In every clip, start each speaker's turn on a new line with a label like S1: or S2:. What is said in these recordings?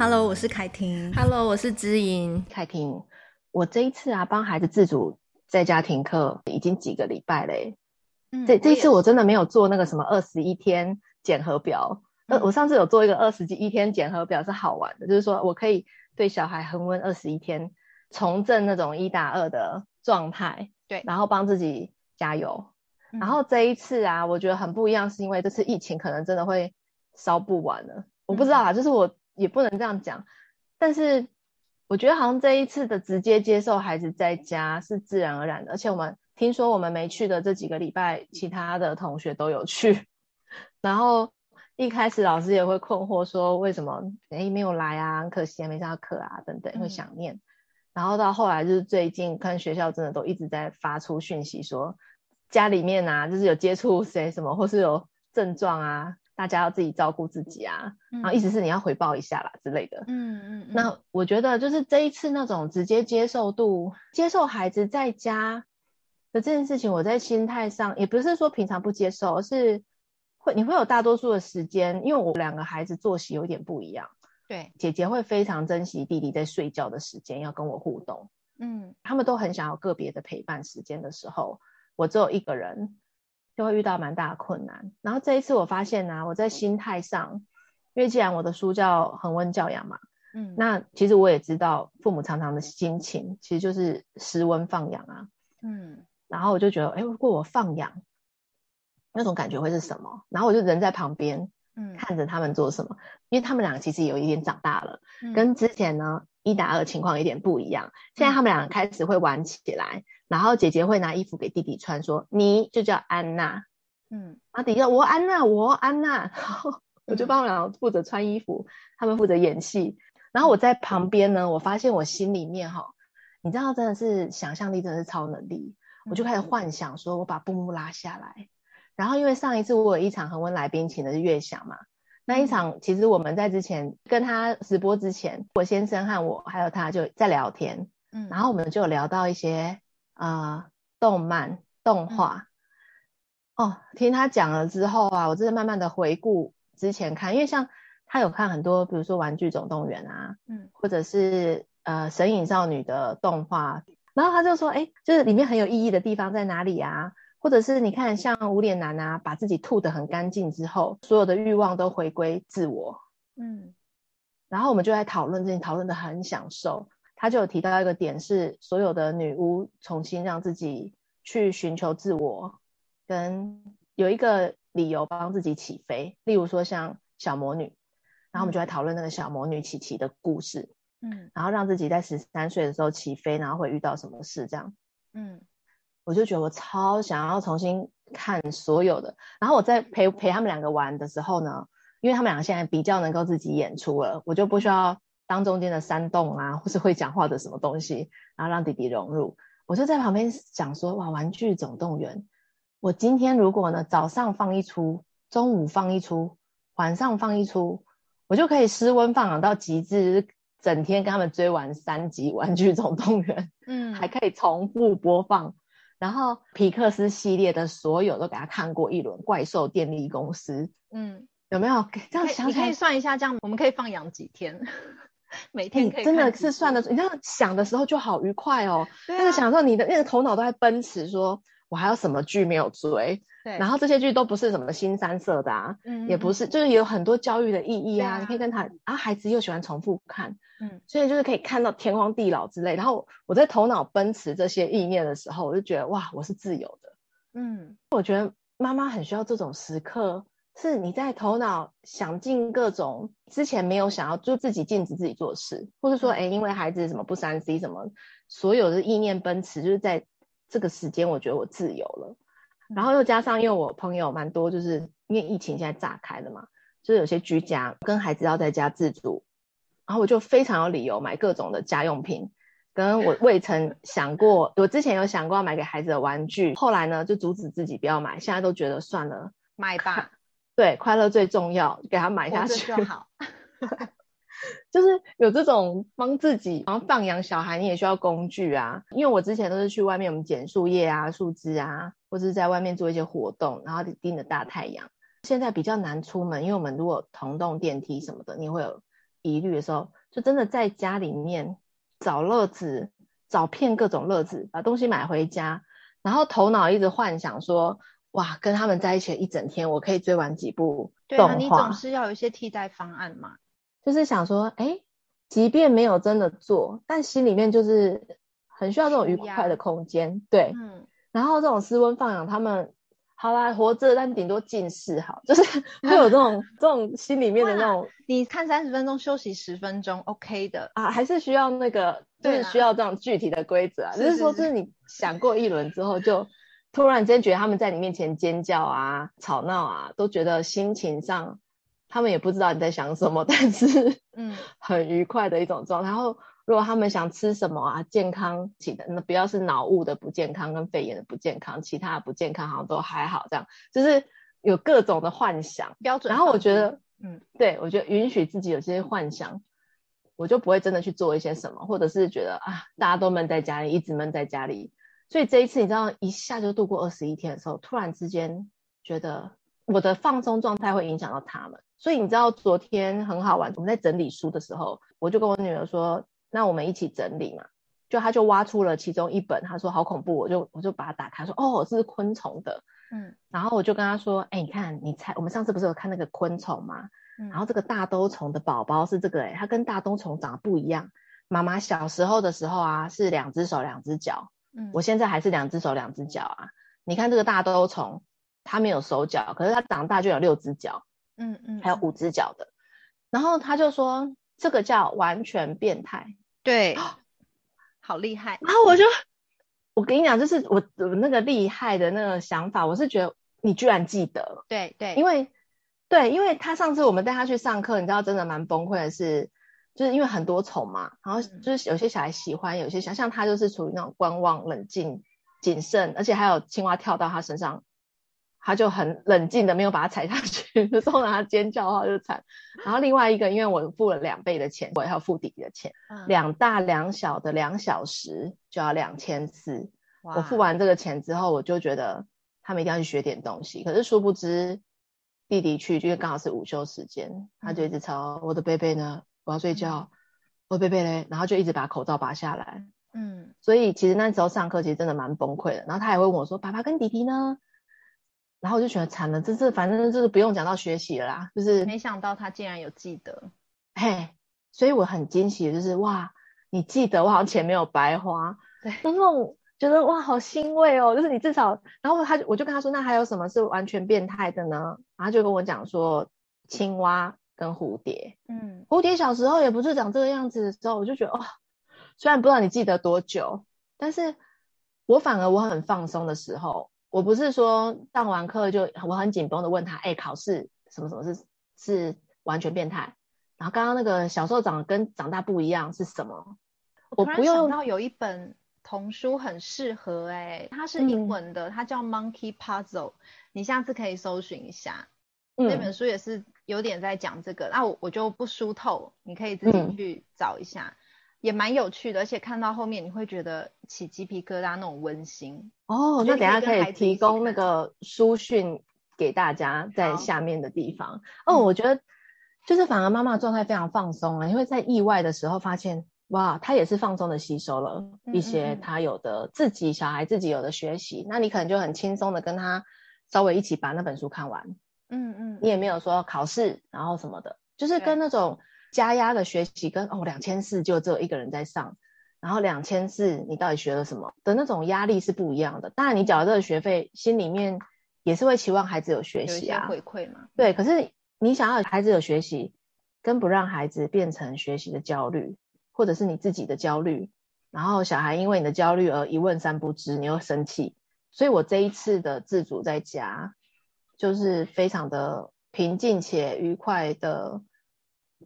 S1: Hello，我是凯婷。
S2: Hello，我是知音。
S3: 凯婷，我这一次啊，帮孩子自主在家停课已经几个礼拜嘞。嗯，这这一次我真的没有做那个什么二十一天检核表。呃、嗯，我上次有做一个二十一天检核表，是好玩的，就是说我可以对小孩恒温二十一天，重振那种一打二的状态。
S2: 对，
S3: 然后帮自己加油。然后这一次啊，我觉得很不一样，是因为这次疫情可能真的会烧不完了。我不知道啊，就是我也不能这样讲，但是我觉得好像这一次的直接接受孩子在家是自然而然的，而且我们听说我们没去的这几个礼拜，其他的同学都有去。然后一开始老师也会困惑说，为什么诶没有来啊？很可惜啊，没上课啊，等等会想念。嗯。然后到后来就是最近看学校真的都一直在发出讯息说。家里面啊，就是有接触谁什么，或是有症状啊，大家要自己照顾自己啊。嗯、然后意思是你要回报一下啦之类的。嗯嗯。那我觉得就是这一次那种直接接受度，接受孩子在家的这件事情，我在心态上也不是说平常不接受，而是会你会有大多数的时间，因为我两个孩子作息有点不一样。
S2: 对，
S3: 姐姐会非常珍惜弟弟在睡觉的时间，要跟我互动。嗯，他们都很想要个别的陪伴时间的时候。我只有一个人，就会遇到蛮大的困难。然后这一次我发现呢、啊，我在心态上，因为既然我的书叫恒温教养嘛，嗯，那其实我也知道父母常常的心情其实就是失温放养啊，嗯，然后我就觉得，哎，如果我放养，那种感觉会是什么？然后我就人在旁边，嗯，看着他们做什么，因为他们两个其实有一点长大了，嗯、跟之前呢一打二情况有点不一样。现在他们两个开始会玩起来。然后姐姐会拿衣服给弟弟穿，说你就叫安娜，嗯，然后弟弟我安娜，我安娜，然后 我就帮我俩负责穿衣服，他们负责演戏。然后我在旁边呢，我发现我心里面哈，你知道真的是想象力真的是超能力，我就开始幻想说我把布幕拉下来，然后因为上一次我有一场恒温来宾请的是月翔嘛，那一场其实我们在之前跟他直播之前，我先生和我还有他就在聊天，嗯，然后我们就聊到一些。啊、呃，动漫、动画、嗯，哦，听他讲了之后啊，我真的慢慢的回顾之前看，因为像他有看很多，比如说《玩具总动员》啊，嗯，或者是呃《神隐少女》的动画，然后他就说，哎，就是里面很有意义的地方在哪里啊？或者是你看像无脸男啊，把自己吐得很干净之后，所有的欲望都回归自我，嗯，然后我们就在讨论这些，讨论的很享受。他就有提到一个点，是所有的女巫重新让自己去寻求自我，跟有一个理由帮自己起飞。例如说像小魔女，然后我们就在讨论那个小魔女琪琪的故事，嗯，然后让自己在十三岁的时候起飞，然后会遇到什么事这样，嗯，我就觉得我超想要重新看所有的。然后我在陪陪他们两个玩的时候呢，因为他们两个现在比较能够自己演出了，我就不需要。当中间的山洞啊，或是会讲话的什么东西，然后让弟弟融入，我就在旁边想说，哇，玩具总动员，我今天如果呢早上放一出，中午放一出，晚上放一出，我就可以失温放养到极致，整天跟他们追完三集玩具总动员，嗯，还可以重复播放，然后皮克斯系列的所有都给他看过一轮，怪兽电力公司，嗯，有没有？这样想？
S2: 你可以算一下，这样我们可以放养几天？每天可以
S3: 真的是算得出，你这样想的时候就好愉快哦。对、啊，就是想说你的那个头脑都在奔驰，说我还有什么剧没有追？对，然后这些剧都不是什么新三色的啊，嗯，也不是，就是有很多教育的意义啊。啊你可以跟他啊，孩子又喜欢重复看，嗯，所以就是可以看到天荒地老之类。然后我在头脑奔驰这些意念的时候，我就觉得哇，我是自由的。嗯，我觉得妈妈很需要这种时刻。是你在头脑想尽各种之前没有想要，就自己禁止自己做事，或者说，哎，因为孩子什么不三 C 什么，所有的意念奔驰，就是在这个时间，我觉得我自由了。然后又加上，因为我朋友蛮多，就是因为疫情现在炸开了嘛，就是有些居家跟孩子要在家自主，然后我就非常有理由买各种的家用品，跟我未曾想过，我之前有想过要买给孩子的玩具，后来呢就阻止自己不要买，现在都觉得算了，
S2: 买吧。
S3: 对，快乐最重要，给他买下去
S2: 就好。
S3: 就是有这种帮自己，然后放养小孩，你也需要工具啊。因为我之前都是去外面，我们捡树叶啊、树枝啊，或者是在外面做一些活动，然后盯着大太阳。现在比较难出门，因为我们如果同栋电梯什么的，你会有疑虑的时候，就真的在家里面找乐子，找遍各种乐子，把东西买回家，然后头脑一直幻想说，哇，跟他们在一起一整天，我可以追完几部动画。对啊，
S2: 你总是要有一些替代方案嘛。
S3: 就是想说，哎，即便没有真的做，但心里面就是很需要这种愉快的空间。对，嗯。然后这种私温放养，他们。好啦，活着，但顶多近视好，就是 会有这种这种心里面的那种。
S2: 你看三十分钟，休息十分钟，OK 的
S3: 啊，还是需要那个，就是需要这种具体的规则啊。只是说，就是你想过一轮之后，就突然间觉得他们在你面前尖叫啊、吵闹啊，都觉得心情上他们也不知道你在想什么，但是嗯，很愉快的一种状态。然后。如果他们想吃什么啊，健康起的，那不要是脑雾的不健康跟肺炎的不健康，其他的不健康好像都还好，这样就是有各种的幻想
S2: 标准。
S3: 然后我觉得，嗯，对，我觉得允许自己有这些幻想，我就不会真的去做一些什么，或者是觉得啊，大家都闷在家里，一直闷在家里。所以这一次，你知道，一下就度过二十一天的时候，突然之间觉得我的放松状态会影响到他们。所以你知道，昨天很好玩，我们在整理书的时候，我就跟我女儿说。那我们一起整理嘛，就她就挖出了其中一本，她说好恐怖，我就我就把它打开，说哦，这是昆虫的，嗯，然后我就跟她说，哎，你看，你猜，我们上次不是有看那个昆虫吗？嗯，然后这个大兜虫的宝宝是这个，哎，它跟大兜虫长得不一样。妈妈小时候的时候啊，是两只手两只脚，嗯，我现在还是两只手两只脚啊。你看这个大兜虫，它没有手脚，可是它长大就有六只脚，嗯嗯，还有五只脚的。然后他就说，这个叫完全变态。
S2: 对，好厉害！
S3: 然后我就，我跟你讲，就是我我那个厉害的那个想法，我是觉得你居然记得，
S2: 对对，
S3: 因为对，因为他上次我们带他去上课，你知道，真的蛮崩溃的是，就是因为很多虫嘛，然后就是有些小孩喜欢，有些小像他就是处于那种观望、冷静、谨慎，而且还有青蛙跳到他身上。他就很冷静的没有把它踩下去，就冲着他尖叫的话就惨。然后另外一个，因为我付了两倍的钱，我也要付弟弟的钱，嗯、两大两小的两小时就要两千四。我付完这个钱之后，我就觉得他们一定要去学点东西。可是殊不知，弟弟去就是刚好是午休时间，他就一直吵、嗯、我的贝贝呢，我要睡觉，嗯、我的贝贝嘞，然后就一直把口罩拔下来。嗯，所以其实那时候上课其实真的蛮崩溃的。然后他也会问我说：“爸爸跟弟弟呢？”然后我就觉得惨了，这是反正就是不用讲到学习了啦，就是
S2: 没想到他竟然有记得，
S3: 嘿，所以我很惊喜的就是哇，你记得我好像钱没有白花，对，那种觉得哇好欣慰哦，就是你至少，然后他我就跟他说，那还有什么是完全变态的呢？然后就跟我讲说青蛙跟蝴蝶，嗯，蝴蝶小时候也不是长这个样子的时候，我就觉得哦，虽然不知道你记得多久，但是我反而我很放松的时候。我不是说上完课就我很紧绷的问他，哎、欸，考试什么什么是是完全变态？然后刚刚那个小时候长得跟长大不一样是什么？
S2: 我突然想到有一本童书很适合、欸，哎，它是英文的，嗯、它叫 Monkey Puzzle，你下次可以搜寻一下。嗯，那本书也是有点在讲这个，那我我就不书透，你可以自己去找一下。嗯也蛮有趣的，而且看到后面你会觉得起鸡皮疙瘩那种温馨
S3: 哦。那等下可以提供那个书讯给大家在下面的地方哦。我觉得就是反而妈妈状态非常放松了，因为在意外的时候发现哇，她也是放松的吸收了一些她有的自己小孩自己有的学习，那你可能就很轻松的跟他稍微一起把那本书看完。嗯嗯，你也没有说考试然后什么的，就是跟那种。加压的学习跟哦两千四就只有一个人在上，然后两千四你到底学了什么的那种压力是不一样的。当然你缴了这个学费，心里面也是会期望孩子有学习啊，
S2: 回馈嘛。
S3: 对，可是你想要孩子有学习，跟不让孩子变成学习的焦虑，或者是你自己的焦虑，然后小孩因为你的焦虑而一问三不知，你又生气。所以我这一次的自主在家，就是非常的平静且愉快的。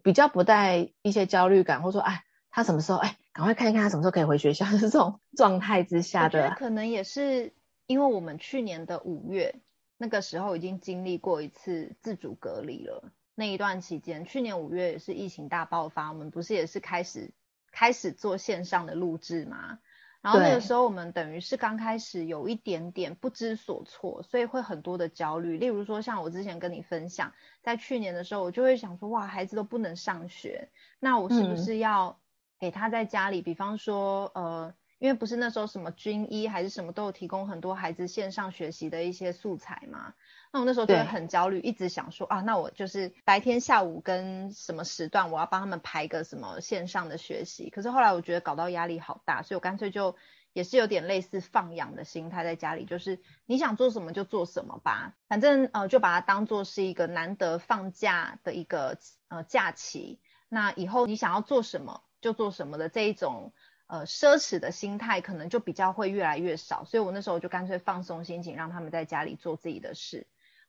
S3: 比较不带一些焦虑感，或者说，哎，他什么时候，哎，赶快看一看他什么时候可以回学校，是这种状态之下的。
S2: 可能也是因为我们去年的五月那个时候已经经历过一次自主隔离了。那一段期间，去年五月也是疫情大爆发，我们不是也是开始开始做线上的录制吗？然后那个时候我们等于是刚开始有一点点不知所措，所以会很多的焦虑。例如说，像我之前跟你分享，在去年的时候，我就会想说，哇，孩子都不能上学，那我是不是要给他在家里，嗯、比方说，呃。因为不是那时候什么军医还是什么都有提供很多孩子线上学习的一些素材嘛，那我那时候就会很焦虑，一直想说啊，那我就是白天下午跟什么时段我要帮他们排个什么线上的学习，可是后来我觉得搞到压力好大，所以我干脆就也是有点类似放养的心态在家里，就是你想做什么就做什么吧，反正呃就把它当做是一个难得放假的一个呃假期，那以后你想要做什么就做什么的这一种。呃，奢侈的心态可能就比较会越来越少，所以我那时候就干脆放松心情，让他们在家里做自己的事。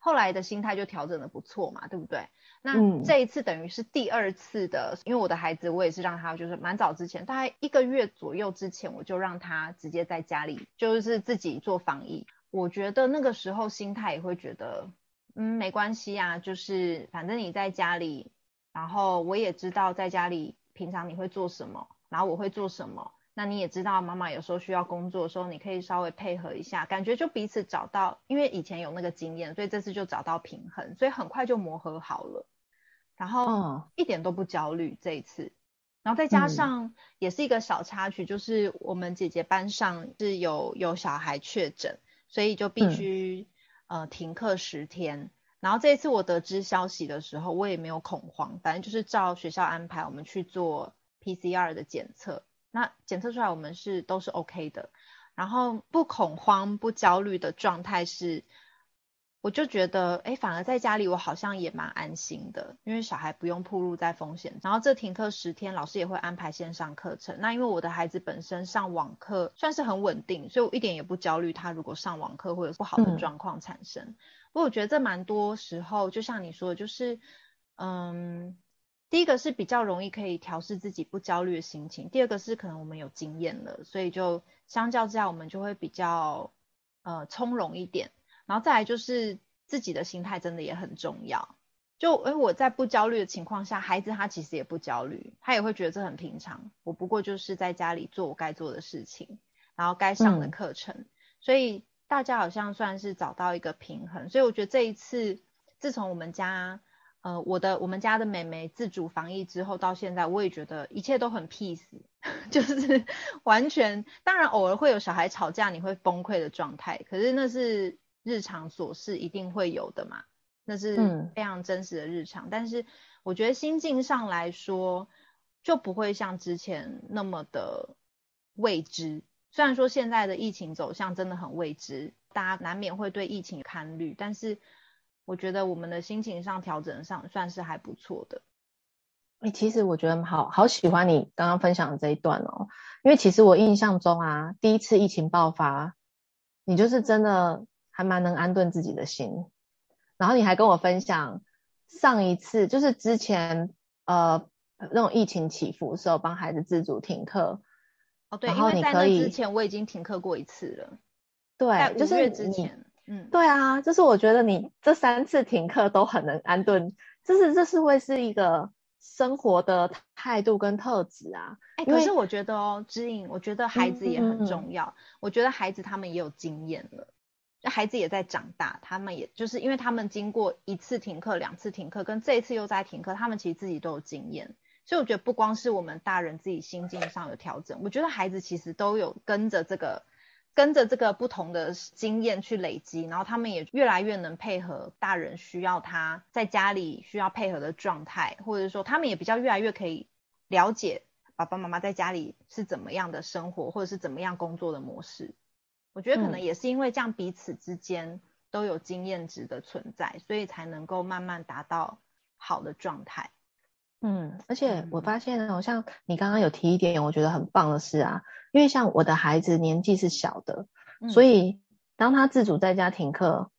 S2: 后来的心态就调整的不错嘛，对不对？那这一次等于是第二次的，因为我的孩子，我也是让他就是蛮早之前，大概一个月左右之前，我就让他直接在家里就是自己做防疫。我觉得那个时候心态也会觉得，嗯，没关系啊，就是反正你在家里，然后我也知道在家里平常你会做什么。然后我会做什么？那你也知道，妈妈有时候需要工作的时候，你可以稍微配合一下，感觉就彼此找到，因为以前有那个经验，所以这次就找到平衡，所以很快就磨合好了，然后一点都不焦虑这一次。然后再加上也是一个小插曲，就是我们姐姐班上是有有小孩确诊，所以就必须呃停课十天。然后这一次我得知消息的时候，我也没有恐慌，反正就是照学校安排，我们去做。PCR 的检测，那检测出来我们是都是 OK 的，然后不恐慌不焦虑的状态是，我就觉得哎，反而在家里我好像也蛮安心的，因为小孩不用暴露在风险。然后这停课十天，老师也会安排线上课程。那因为我的孩子本身上网课算是很稳定，所以我一点也不焦虑他如果上网课会有不好的状况产生。不过我觉得这蛮多时候，就像你说的，就是嗯。第一个是比较容易可以调试自己不焦虑的心情，第二个是可能我们有经验了，所以就相较之下我们就会比较呃从容一点。然后再来就是自己的心态真的也很重要。就诶、欸、我在不焦虑的情况下，孩子他其实也不焦虑，他也会觉得这很平常。我不过就是在家里做我该做的事情，然后该上的课程，嗯、所以大家好像算是找到一个平衡。所以我觉得这一次自从我们家。呃，我的我们家的妹妹自主防疫之后到现在，我也觉得一切都很 peace，就是 完全，当然偶尔会有小孩吵架，你会崩溃的状态，可是那是日常琐事，一定会有的嘛，那是非常真实的日常。嗯、但是我觉得心境上来说，就不会像之前那么的未知。虽然说现在的疫情走向真的很未知，大家难免会对疫情看虑，但是。我觉得我们的心情上调整上算是还不错的。
S3: 哎、欸，其实我觉得好好喜欢你刚刚分享的这一段哦，因为其实我印象中啊，第一次疫情爆发，你就是真的还蛮能安顿自己的心，然后你还跟我分享上一次就是之前呃那种疫情起伏的时候帮孩子自主停课。
S2: 哦，对，因为在那之前我已经停课过一次了。
S3: 对，就是之前。嗯，对啊，就是我觉得你这三次停课都很能安顿，就是这是会是一个生活的态度跟特质啊。
S2: 哎、欸，可是我觉得哦，知颖，我觉得孩子也很重要。我觉得孩子他们也有经验了，孩子也在长大，他们也就是因为他们经过一次停课、两次停课，跟这一次又在停课，他们其实自己都有经验。所以我觉得不光是我们大人自己心境上有调整，我觉得孩子其实都有跟着这个。跟着这个不同的经验去累积，然后他们也越来越能配合大人需要他在家里需要配合的状态，或者说他们也比较越来越可以了解爸爸妈妈在家里是怎么样的生活，或者是怎么样工作的模式。我觉得可能也是因为这样彼此之间都有经验值的存在，所以才能够慢慢达到好的状态。
S3: 嗯，而且我发现好像你刚刚有提一点，我觉得很棒的是啊。因为像我的孩子年纪是小的，嗯、所以当他自主在家停课，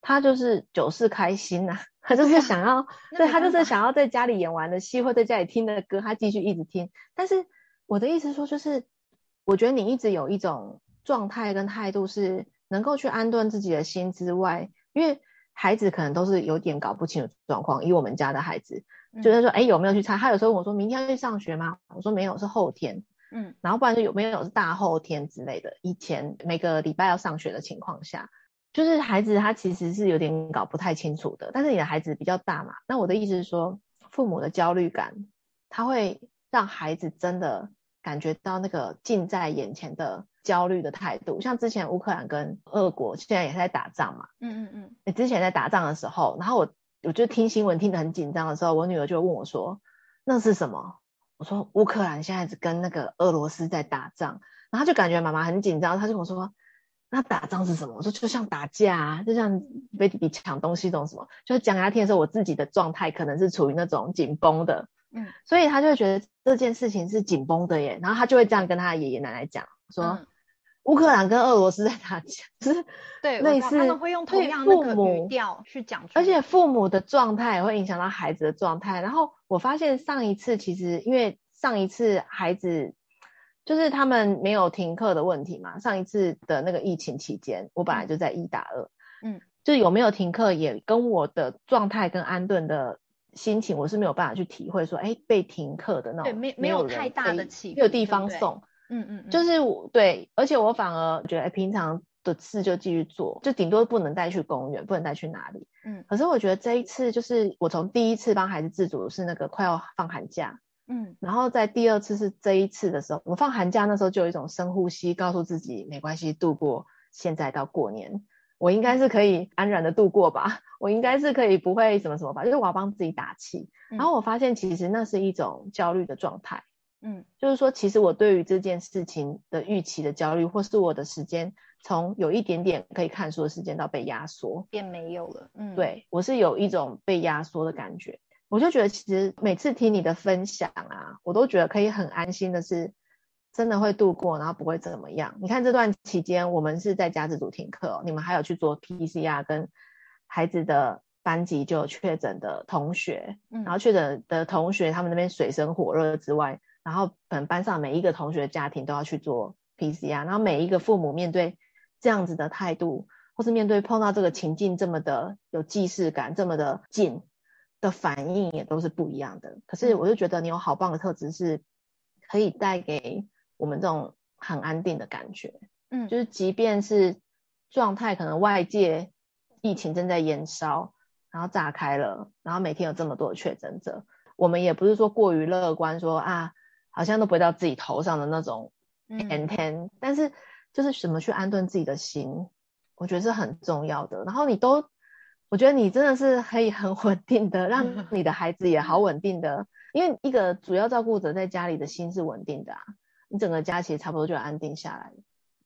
S3: 他就是九是开心呐、啊，他就是想要，对，他就是想要在家里演完的戏或在家里听的歌，他继续一直听。但是我的意思说，就是我觉得你一直有一种状态跟态度是能够去安顿自己的心之外，因为孩子可能都是有点搞不清楚状况。以我们家的孩子，就是说，哎，有没有去查？他有时候问我说明天要去上学吗？我说没有，是后天。嗯，然后不然就有没有是大后天之类的，以前每个礼拜要上学的情况下，就是孩子他其实是有点搞不太清楚的。但是你的孩子比较大嘛，那我的意思是说，父母的焦虑感，他会让孩子真的感觉到那个近在眼前的焦虑的态度。像之前乌克兰跟俄国现在也是在打仗嘛，嗯嗯嗯，你之前在打仗的时候，然后我我就听新闻听得很紧张的时候，我女儿就问我说，那是什么？我说乌克兰现在只跟那个俄罗斯在打仗，然后她就感觉妈妈很紧张，她就跟我说，那打仗是什么？我说就像打架啊，就像被弟弟抢东西这种什么。就是讲给她听的时候，我自己的状态可能是处于那种紧绷的，嗯，所以她就会觉得这件事情是紧绷的耶，然后她就会这样跟她的爷爷奶奶讲，说、嗯、乌克兰跟俄罗斯在打架，就是对类似
S2: 他们会用同样那个语调去讲，
S3: 而且父母的状态也会影响到孩子的状态，然后。我发现上一次其实因为上一次孩子就是他们没有停课的问题嘛，上一次的那个疫情期间，我本来就在一打二，嗯，就有没有停课也跟我的状态跟安顿的心情，我是没有办法去体会说，哎，被停课的那种，对，
S2: 没没有太大的起，
S3: 没有地方送，嗯嗯，就是我对，而且我反而觉得，哎，平常。的事就继续做，就顶多不能带去公园，不能带去哪里。嗯，可是我觉得这一次就是我从第一次帮孩子自主是那个快要放寒假，嗯，然后在第二次是这一次的时候，我放寒假那时候就有一种深呼吸，告诉自己没关系，度过现在到过年，我应该是可以安然的度过吧，我应该是可以不会什么什么吧，就是我要帮自己打气。然后我发现其实那是一种焦虑的状态，嗯，就是说其实我对于这件事情的预期的焦虑，或是我的时间。从有一点点可以看书的时间到被压缩，
S2: 变没有了。嗯，
S3: 对，我是有一种被压缩的感觉。我就觉得其实每次听你的分享啊，我都觉得可以很安心的是，真的会度过，然后不会怎么样。你看这段期间，我们是在家自主停课，你们还有去做 PCR，跟孩子的班级就有确诊的同学，嗯，然后确诊的同学他们那边水深火热之外，然后本班上每一个同学的家庭都要去做 PCR，然后每一个父母面对。这样子的态度，或是面对碰到这个情境这么的有既视感，这么的近的反应也都是不一样的。可是我就觉得你有好棒的特质，是可以带给我们这种很安定的感觉。嗯，就是即便是状态可能外界疫情正在延烧，然后炸开了，然后每天有这么多的确诊者，我们也不是说过于乐观说，说啊好像都不会到自己头上的那种 n ten，但是。就是怎么去安顿自己的心，我觉得是很重要的。然后你都，我觉得你真的是可以很稳定的，让 你的孩子也好稳定的。因为一个主要照顾者在家里的心是稳定的啊，你整个家其实差不多就安定下来。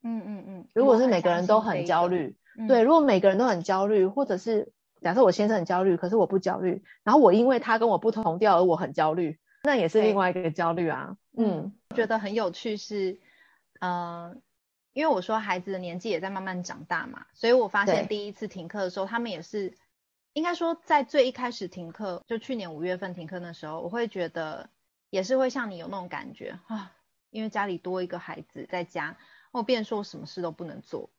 S3: 嗯嗯嗯。如果是每个人都很焦虑，对，如果每个人都很焦虑，或者是假设我先生很焦虑，可是我不焦虑，然后我因为他跟我不同调而我很焦虑，那也是另外一个焦虑啊。嗯，
S2: 觉得很有趣是，嗯、呃。因为我说孩子的年纪也在慢慢长大嘛，所以我发现第一次停课的时候，他们也是，应该说在最一开始停课，就去年五月份停课的时候，我会觉得也是会像你有那种感觉啊，因为家里多一个孩子在家，我变说我什么事都不能做，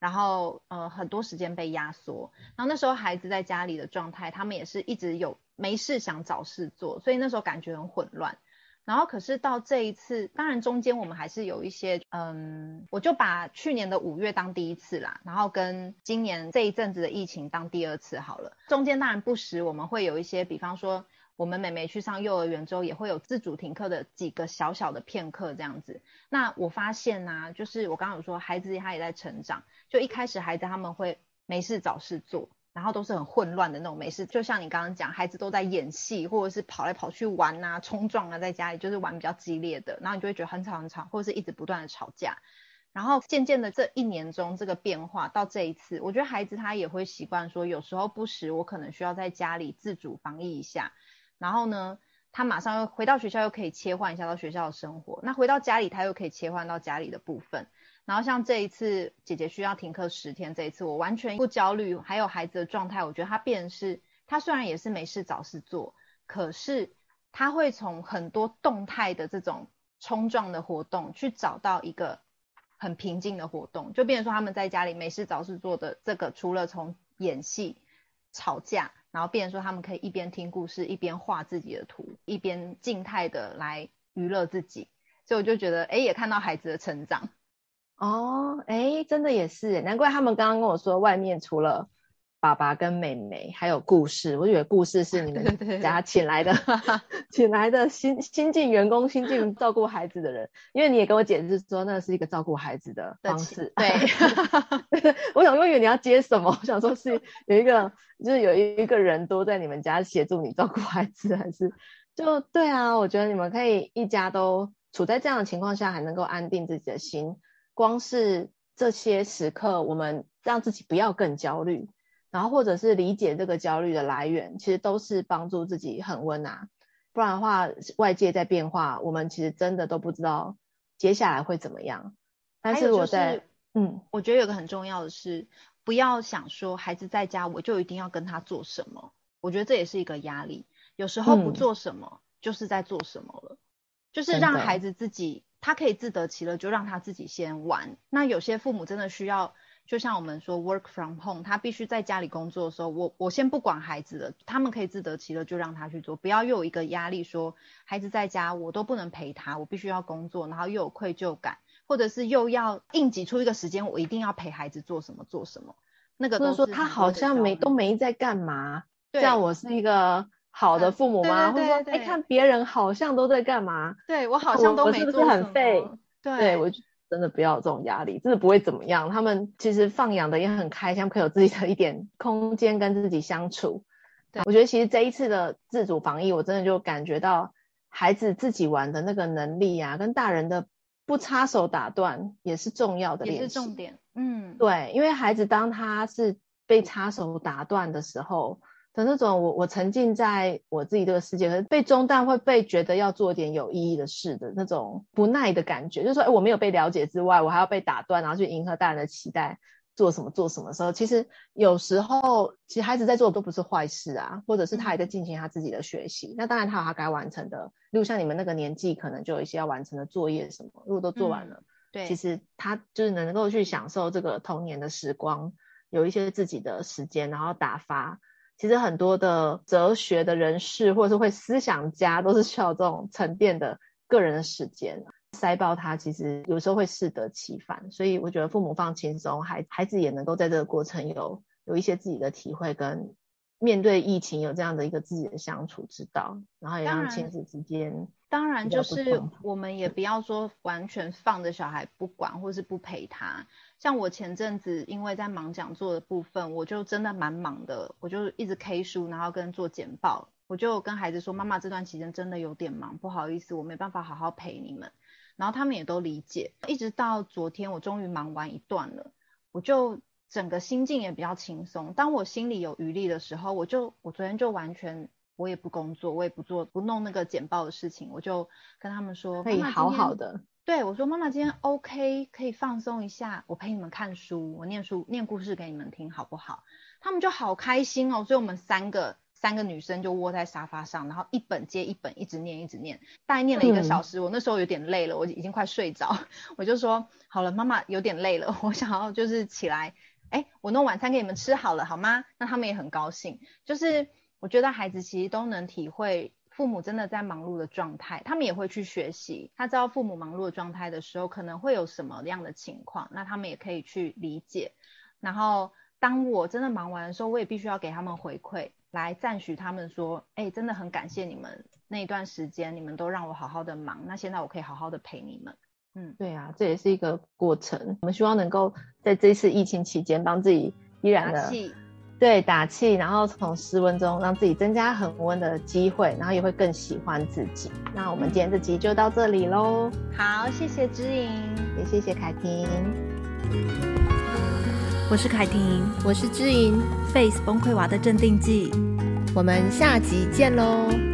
S2: 然后呃很多时间被压缩，然后那时候孩子在家里的状态，他们也是一直有没事想找事做，所以那时候感觉很混乱。然后可是到这一次，当然中间我们还是有一些，嗯，我就把去年的五月当第一次啦，然后跟今年这一阵子的疫情当第二次好了。中间当然不时我们会有一些，比方说我们妹妹去上幼儿园之后，也会有自主停课的几个小小的片刻这样子。那我发现呢、就是我刚刚有说孩子他也在成长，就一开始孩子他们会没事找事做。然后都是很混乱的那种，没事，就像你刚刚讲，孩子都在演戏，或者是跑来跑去玩啊、冲撞啊，在家里就是玩比较激烈的，然后你就会觉得很吵很吵，或者是一直不断的吵架。然后渐渐的这一年中这个变化到这一次，我觉得孩子他也会习惯说，有时候不时我可能需要在家里自主防疫一下，然后呢，他马上又回到学校又可以切换一下到学校的生活，那回到家里他又可以切换到家里的部分。然后像这一次姐姐需要停课十天，这一次我完全不焦虑，还有孩子的状态，我觉得他变是，他虽然也是没事找事做，可是他会从很多动态的这种冲撞的活动去找到一个很平静的活动，就变成说他们在家里没事找事做的这个，除了从演戏、吵架，然后变成说他们可以一边听故事，一边画自己的图，一边静态的来娱乐自己。所以我就觉得，哎，也看到孩子的成长。
S3: 哦，哎，真的也是，难怪他们刚刚跟我说，外面除了爸爸跟妹妹，还有故事。我以为故事是你们 家请来的，请来的新新进员工、新进照顾孩子的人。因为你也跟我解释说，那是一个照顾孩子的方式。
S2: 对，
S3: 我想，我以为你要接什么？我想说是有一个，就是有一个人多在你们家协助你照顾孩子，还是就对啊？我觉得你们可以一家都处在这样的情况下，还能够安定自己的心。光是这些时刻，我们让自己不要更焦虑，然后或者是理解这个焦虑的来源，其实都是帮助自己很温啊。不然的话，外界在变化，我们其实真的都不知道接下来会怎么样。但是我在，
S2: 就是、嗯，我觉得有个很重要的是，不要想说孩子在家我就一定要跟他做什么。我觉得这也是一个压力。有时候不做什么，就是在做什么了，嗯、就是让孩子自己。他可以自得其乐，就让他自己先玩。那有些父母真的需要，就像我们说 work from home，他必须在家里工作的时候，我我先不管孩子了，他们可以自得其乐，就让他去做，不要又有一个压力说孩子在家我都不能陪他，我必须要工作，然后又有愧疚感，或者是又要硬挤出一个时间，我一定要陪孩子做什么做什么。那个都是
S3: 说他好像没都没在干嘛，这样我是一个。好的父母吗？或者说，哎、欸，看别人好像都在干嘛？
S2: 对我好像都没做，
S3: 我是不是很废？对，对我真的不要有这种压力，真的不会怎么样。他们其实放养的也很开心，可以有自己的一点空间跟自己相处。对，我觉得其实这一次的自主防疫，我真的就感觉到孩子自己玩的那个能力啊，跟大人的不插手打断也是重要的练习，
S2: 也是重点。嗯，
S3: 对，因为孩子当他是被插手打断的时候。的那种我我沉浸在我自己这个世界，可是被中断会被觉得要做点有意义的事的那种不耐的感觉，就是说，哎，我没有被了解之外，我还要被打断，然后去迎合大人的期待，做什么做什么时候，其实有时候其实孩子在做的都不是坏事啊，或者是他也在进行他自己的学习。那当然他有他该完成的，例如像你们那个年纪，可能就有一些要完成的作业什么，如果都做完了，嗯、对，其实他就是能够去享受这个童年的时光，有一些自己的时间，然后打发。其实很多的哲学的人士，或者是会思想家，都是需要这种沉淀的个人的时间。塞爆他，其实有时候会适得其反。所以我觉得父母放轻松，孩孩子也能够在这个过程有有一些自己的体会，跟面对疫情有这样的一个自己的相处之道，然后也让亲子之间。
S2: 当然，就是我们也不要说完全放着小孩不管，或是不陪他。像我前阵子因为在忙讲座的部分，我就真的蛮忙的，我就一直 K 书，然后跟做简报，我就跟孩子说，妈妈这段期间真的有点忙，不好意思，我没办法好好陪你们。然后他们也都理解，一直到昨天我终于忙完一段了，我就整个心境也比较轻松。当我心里有余力的时候，我就我昨天就完全我也不工作，我也不做不弄那个简报的事情，我就跟他们说，
S3: 可以好好的。
S2: 对，我说，妈妈今天 OK，可以放松一下，我陪你们看书，我念书念故事给你们听，好不好？他们就好开心哦，所以我们三个三个女生就窝在沙发上，然后一本接一本一直念一直念，大概念了一个小时。嗯、我那时候有点累了，我已经快睡着，我就说好了，妈妈有点累了，我想要就是起来，哎，我弄晚餐给你们吃好了，好吗？那他们也很高兴，就是我觉得孩子其实都能体会。父母真的在忙碌的状态，他们也会去学习。他知道父母忙碌的状态的时候，可能会有什么样的情况，那他们也可以去理解。然后，当我真的忙完的时候，我也必须要给他们回馈，来赞许他们说：“哎，真的很感谢你们那一段时间，你们都让我好好的忙。那现在我可以好好的陪你们。”嗯，
S3: 对啊，这也是一个过程。我们希望能够在这次疫情期间，帮自己依然的。对，打气，然后从失温中让自己增加恒温的机会，然后也会更喜欢自己。那我们今天这集就到这里喽。
S2: 好，谢谢知莹，
S3: 也谢谢凯婷。
S2: 我是凯婷，
S3: 我是知莹。
S2: Face 崩溃娃的镇定剂，
S3: 我们下集见喽。